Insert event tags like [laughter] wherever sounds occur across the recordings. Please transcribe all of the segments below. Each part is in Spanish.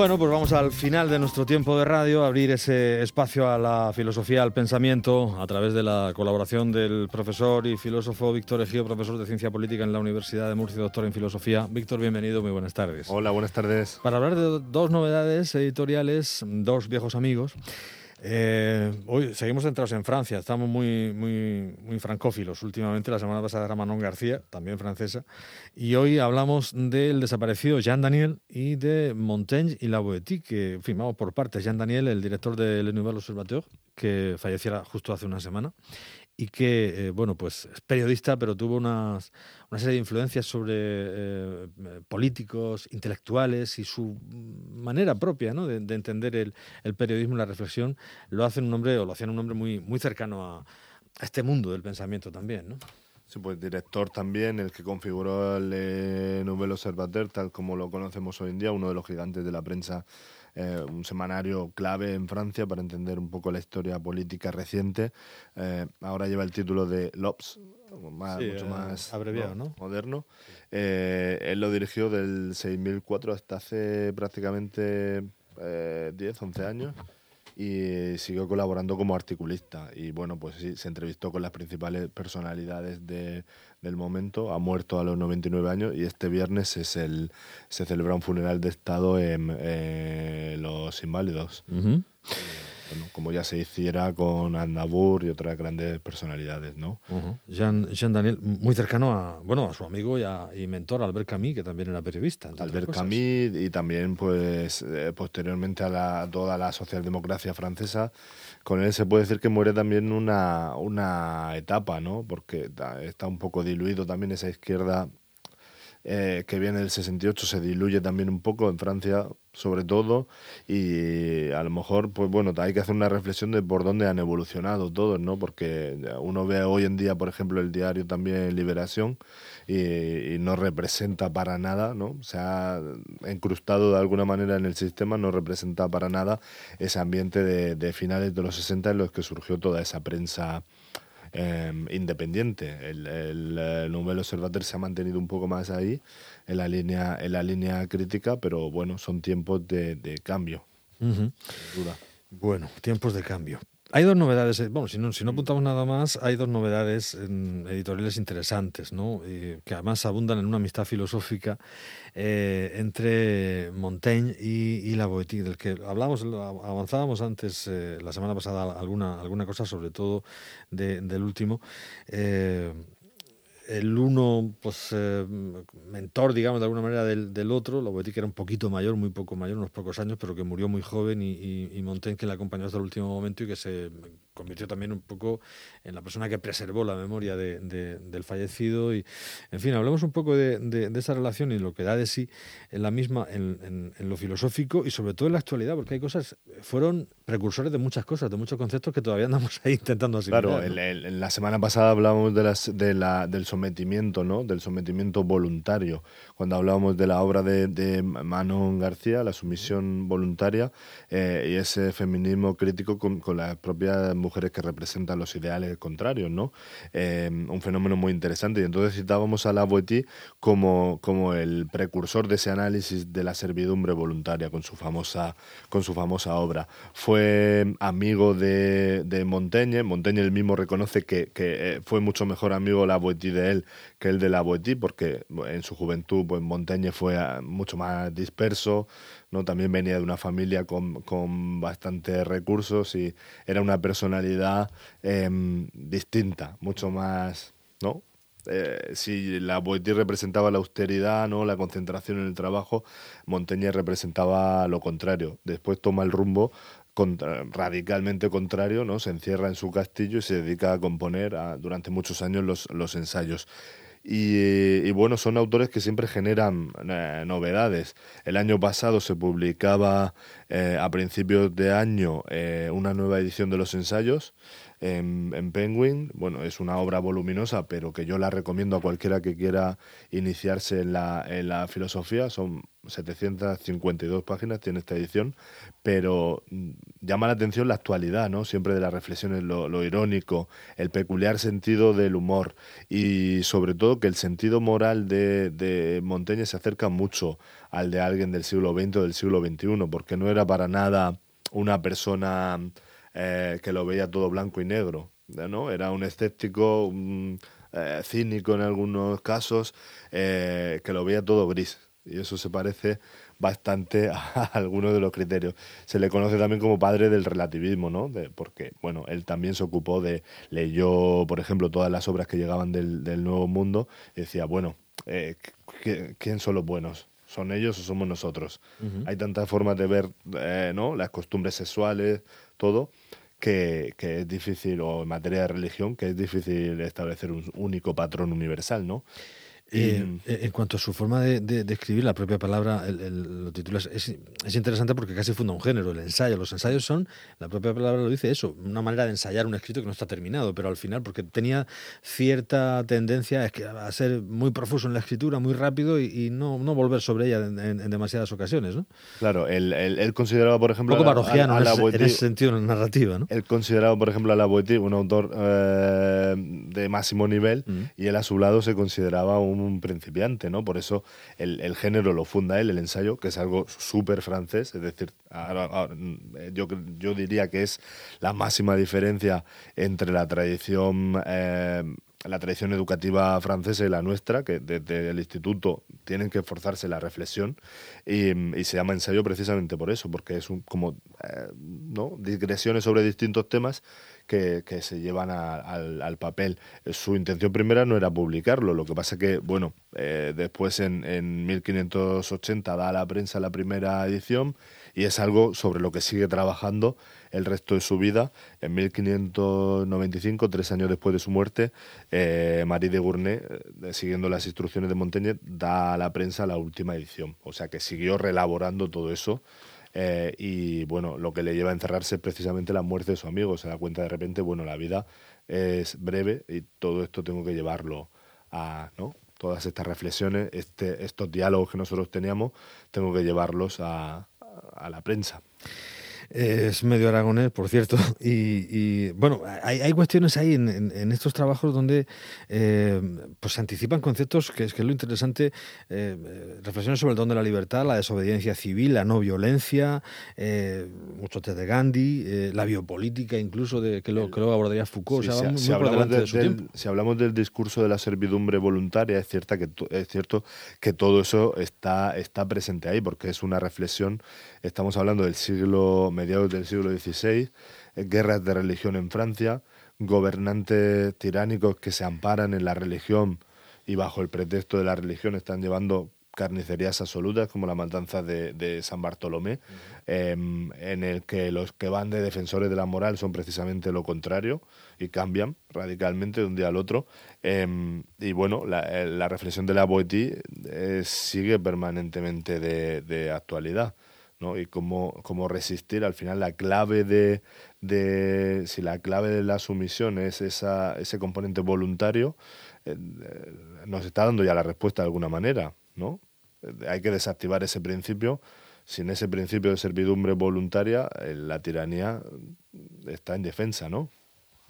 Bueno, pues vamos al final de nuestro tiempo de radio, abrir ese espacio a la filosofía, al pensamiento, a través de la colaboración del profesor y filósofo Víctor Ejío, profesor de Ciencia Política en la Universidad de Murcia, doctor en Filosofía. Víctor, bienvenido, muy buenas tardes. Hola, buenas tardes. Para hablar de dos novedades editoriales, dos viejos amigos. Eh, hoy seguimos centrados en Francia, estamos muy, muy, muy francófilos. Últimamente, la semana pasada era Manon García, también francesa, y hoy hablamos del desaparecido Jean Daniel y de Montaigne y La Boétie, que firmamos por parte. Jean Daniel, el director de Le Nouvel Observateur, que falleciera justo hace una semana, y que, eh, bueno, pues es periodista, pero tuvo unas, una serie de influencias sobre eh, políticos, intelectuales y su manera propia ¿no? de, entender el, el, periodismo y la reflexión lo hace un hombre, o lo hacía un hombre muy, muy cercano a, a este mundo del pensamiento también, ¿no? Sí, pues director también, el que configuró el eh, Nouvel Observateur, tal como lo conocemos hoy en día, uno de los gigantes de la prensa eh, un semanario clave en Francia para entender un poco la historia política reciente. Eh, ahora lleva el título de mucho eh, más abreviado, ¿no? moderno. él lo dirigió del 6004 hasta hace prácticamente 10, 11 años y siguió colaborando como articulista. Y bueno, pues sí, se entrevistó con las principales personalidades de, del momento. Ha muerto a los 99 años y este viernes es el, se celebra un funeral de Estado en eh, Los Inválidos como ya se hiciera con Andabur y otras grandes personalidades, ¿no? Jean, Daniel, muy cercano a, bueno, a su amigo y, mentor Albert Camus, que también era periodista. Albert Camus y también, pues, eh, posteriormente a la, toda la socialdemocracia francesa, con él se puede decir que muere también una, una etapa, ¿no? Porque está un poco diluido también esa izquierda eh, que viene del 68 se diluye también un poco en Francia sobre todo y a lo mejor pues bueno hay que hacer una reflexión de por dónde han evolucionado todos no porque uno ve hoy en día por ejemplo el diario también Liberación y, no representa para nada no se ha incrustado de alguna manera en el sistema no representa para nada ese ambiente de, de finales de los 60 en los que surgió toda esa prensa Em, independiente. El, el, el Nouvel Observateur se ha mantenido un poco más ahí, en la línea, en la línea crítica, pero bueno, son tiempos de, de cambio. Bueno, tiempos de cambio. Hay dos novedades, eh, bueno, si no, si no apuntamos nada más, hay dos novedades editoriales interesantes, ¿no? que además abundan en una amistad filosófica eh, entre Montaigne y, y La Boétie, del que hablamos, avanzábamos antes, eh, la semana pasada, alguna, alguna cosa, sobre todo del último el uno, pues, eh, mentor, digamos, de alguna manera del, del otro, que era un poquito mayor, muy poco mayor, unos pocos años, pero que murió muy joven y, y, y Montaigne que le acompañó hasta el último momento y que se convirtió también un poco en la persona que preservó la memoria de, del fallecido. Y, en fin, hablemos un poco de, de, esa relación y lo que da de sí en la misma, en, en, lo filosófico y sobre todo en la actualidad, porque hay cosas, fueron precursores de muchas cosas, de muchos conceptos que todavía andamos ahí intentando asimilar. Claro, en, la semana pasada hablábamos de, las, de la, del sometimiento, ¿no? Del sometimiento voluntario. Cuando hablábamos de la obra de, de Manon García, la sumisión voluntaria, eh, y ese feminismo crítico con, con las propias mujeres que representan los ideales contrarios, ¿no? Eh, un fenómeno muy interesante. Y entonces citábamos a la Boétie como, como el precursor de ese análisis de la servidumbre voluntaria con su famosa, con su famosa obra. Fue amigo de, de Montaigne. Montaigne él mismo reconoce que, que eh, fue mucho mejor amigo la Boétie de él que el de la Boétie, porque en su juventud pues, Montaigne fue ah, mucho más disperso, ¿no? También venía de una familia con, con bastantes recursos y era una personalidad em, distinta, mucho más, ¿no? Eh, si la Boétie representaba la austeridad, ¿no? la concentración en el trabajo, Montaigne representaba lo contrario. Después toma el rumbo radicalmente contrario, ¿no? se encierra en su castillo y se dedica a componer durante muchos años los, los ensayos. Y, bueno, son autores que siempre generan eh, novedades. El año pasado se publicaba eh, a principios de año eh, una nueva edición de los ensayos en, Penguin. Bueno, es una obra voluminosa, pero que yo la recomiendo a cualquiera que quiera iniciarse en la, en la filosofía. Son 752 páginas, tiene esta edición, pero mm, llama la atención la actualidad, ¿no? Siempre de las reflexiones, lo, irónico, el peculiar sentido del humor y sobre todo que el sentido moral de, de Montaigne se acerca mucho al de alguien del siglo XX o del siglo XXI, porque no era para nada una persona eh, que lo veía todo blanco y negro, ¿no? Era un escéptico, eh, cínico en algunos casos, eh, que lo veía todo gris. Y eso se parece bastante [laughs] a algunos de los criterios. Se le conoce también como padre del relativismo, ¿no? porque, bueno, él también se ocupó de, leyó, por ejemplo, todas las obras que llegaban del, Nuevo Mundo y decía, bueno, ¿quién son los buenos? ¿Son ellos o somos nosotros? Hay tantas formas de ver, ¿no? Las costumbres sexuales, todo, que, es difícil, o en materia de religión, que es difícil establecer un único patrón universal, ¿no? Eh, eh, en cuanto a su forma de, escribir, la propia palabra, el, lo titulas, es, es, interesante porque casi funda un género, el ensayo. Los ensayos son, la propia palabra lo dice eso, una manera de ensayar un escrito que no está terminado, pero al final, porque tenía cierta tendencia a ser muy profuso en la escritura, muy rápido y, no, no, volver sobre ella en, demasiadas ocasiones. ¿no? Claro, él, consideraba, por ejemplo. Un poco a, en, ese, sentido, en narrativa. ¿no? Él consideraba, por ejemplo, a la Boetie un autor eh, de máximo nivel mm. y él a su lado se consideraba un un principiante, ¿no? Por eso el, género lo funda él, el ensayo, que es algo súper francés, es decir, yo, yo diría que es la máxima diferencia entre la tradición... Eh, la tradición educativa francesa y la nuestra, que desde el instituto tienen que forzarse la reflexión y, se llama ensayo precisamente por eso, porque es un, como eh, ¿no? digresiones sobre distintos temas que, se llevan al, papel. Su intención primera no era publicarlo, lo que pasa que, bueno, eh, después en, en 1580 da a la prensa la primera edición y es algo sobre lo que sigue trabajando el resto de su vida. En 1595, tres años después de su muerte, eh, Marie de Gournay, eh, siguiendo las instrucciones de Montaigne, da a la prensa la última edición. O sea que siguió relaborando todo eso eh, y bueno, lo que le lleva a encerrarse es precisamente la muerte de su amigo. Se da cuenta de repente, bueno, la vida es breve y todo esto tengo que llevarlo a, ¿no? Todas estas reflexiones, este, estos diálogos que nosotros teníamos, tengo que llevarlos a, a la prensa. Es medio aragonés, por cierto. [laughs] Y, bueno, hay, cuestiones ahí en, estos trabajos donde eh, pues se anticipan conceptos que es que es lo interesante. Eh, reflexiones sobre el don de la libertad, la desobediencia civil, la no violencia, eh, mucho de Gandhi, la biopolítica incluso, de que lo, que lo abordaría Foucault. si, hablamos del, si, hablamos del, discurso de la servidumbre voluntaria, es, cierta que, es cierto que todo eso está, está presente ahí, porque es una reflexión. Estamos hablando del siglo mediados del siglo XVI, guerras de religión en Francia, gobernantes tiránicos que se amparan en la religión y bajo el pretexto de la religión están llevando carnicerías absolutas como la matanza de, San Bartolomé, em, en el que los que van de defensores de la moral son precisamente lo contrario y cambian radicalmente de un día al otro. Em, y bueno, la, eh, reflexión de la Boetie eh, sigue permanentemente de actualidad. ¿No? y cómo, cómo, resistir. Al final la clave de, de, si la clave de la sumisión es esa, ese componente voluntario, eh, eh, nos está dando ya la respuesta de alguna manera, ¿no? Hay que desactivar ese principio. Sin ese principio de servidumbre voluntaria, eh, la tiranía está en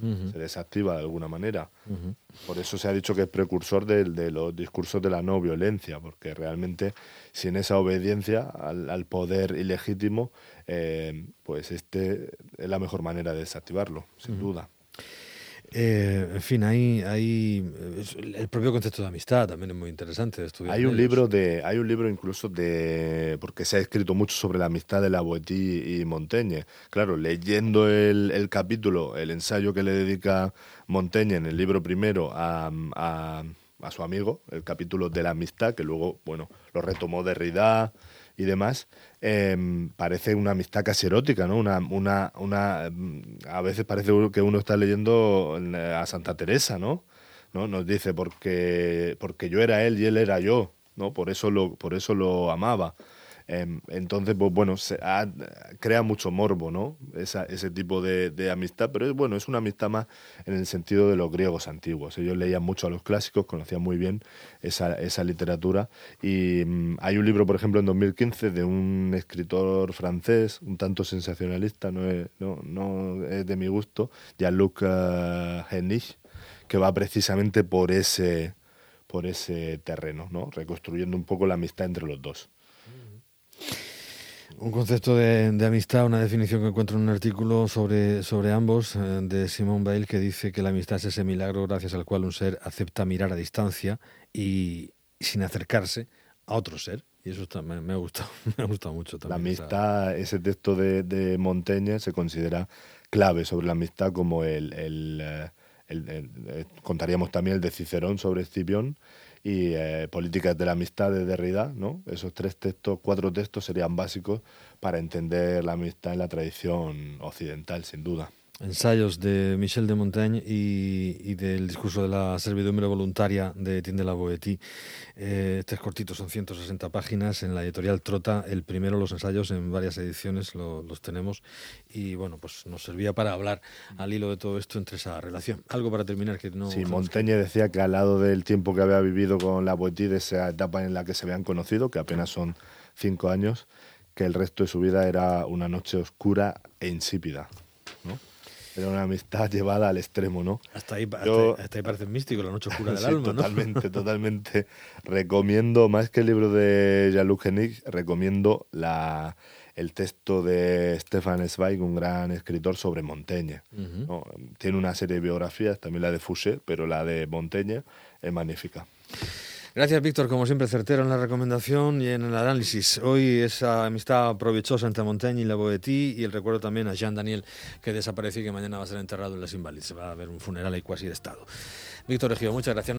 se desactiva de alguna manera. Por eso se ha dicho que es precursor de, los discursos de la no violencia, porque realmente sin esa obediencia al, poder ilegítimo, eh, pues este es la mejor manera de desactivarlo, sin duda. Eh, en fin, hay, hay el propio concepto de amistad también es muy interesante de estudiar. Hay un libro de, hay un libro incluso de, porque se ha escrito mucho sobre la amistad de la Boetí y Montaigne. Claro, leyendo el, el, capítulo, el ensayo que le dedica Montaigne en el libro primero a, a, a su amigo, el capítulo de la amistad, que luego, bueno, lo retomó Derrida y demás, em, parece una amistad casi erótica, ¿no? Una, una, una, mm, a veces parece que uno está leyendo eh, a Santa Teresa, ¿no? ¿No? Nos dice, porque, porque yo era él y él era yo, ¿no? Por eso lo, por eso lo amaba. Em, entonces, pues bueno, crea mucho morbo, ¿no? ese tipo de, amistad, pero es bueno, es una amistad más en el sentido de los griegos antiguos. Ellos leían mucho a los clásicos, conocían muy bien esa, esa literatura. Y mm, hay un libro, por ejemplo, en 2015 de un escritor francés, un tanto sensacionalista, no es, no, es de mi gusto, Jean-Luc uh, que va precisamente por ese, por ese terreno, ¿no? reconstruyendo un poco la amistad entre los dos. Un concepto de, amistad, una definición que encuentro en un artículo sobre, sobre ambos eh, de Simone Bale que dice que la amistad es ese milagro gracias al cual un ser acepta mirar a distancia y sin acercarse a otro ser. Y eso me, ha gustado, [laughs] me ha gustado mucho también. La amistad, ese texto de, de Montaigne se considera clave sobre la amistad como el, el, eh, eh, contaríamos también el de Cicerón sobre Escipión y eh, Políticas de la Amistad de Derrida, ¿no? Esos tres textos, cuatro textos serían básicos para entender la amistad en la tradición occidental, sin duda ensayos de Michel de Montaigne y, del discurso de la servidumbre voluntaria de Etienne de la Boétie. Eh, tres cortitos, son 160 páginas. En la editorial Trota, el primero, los ensayos en varias ediciones los tenemos. Y bueno, pues nos servía para hablar al hilo de todo esto entre esa relación. Algo para terminar que no. Sí, Montaigne decía que al lado del tiempo que había vivido con la Boétie, de esa etapa en la que se habían conocido, que apenas son cinco años, que el resto de su vida era una noche oscura e insípida. Era una amistad [laughs] llevada al extremo, ¿no? Hasta ahí, parece místico, la noche oscura [laughs] del alma, ¿no? Totalmente, [laughs] totalmente. Recomiendo, más que el libro de Jean-Luc recomiendo la, el texto de Stefan Zweig, un gran escritor sobre Montaigne. Tiene una serie de biografías, también la de Fouché, pero la de Montaigne es magnífica. Gracias, Víctor. Como siempre, certero en la recomendación y en el análisis. Hoy esa amistad provechosa entre Montaigne y la Boétie y el recuerdo también a Jean Daniel, que desapareció y que mañana va a ser enterrado en las Invalides. Se va a haber un funeral ahí cuasi de Estado. Víctor Egido, muchas gracias.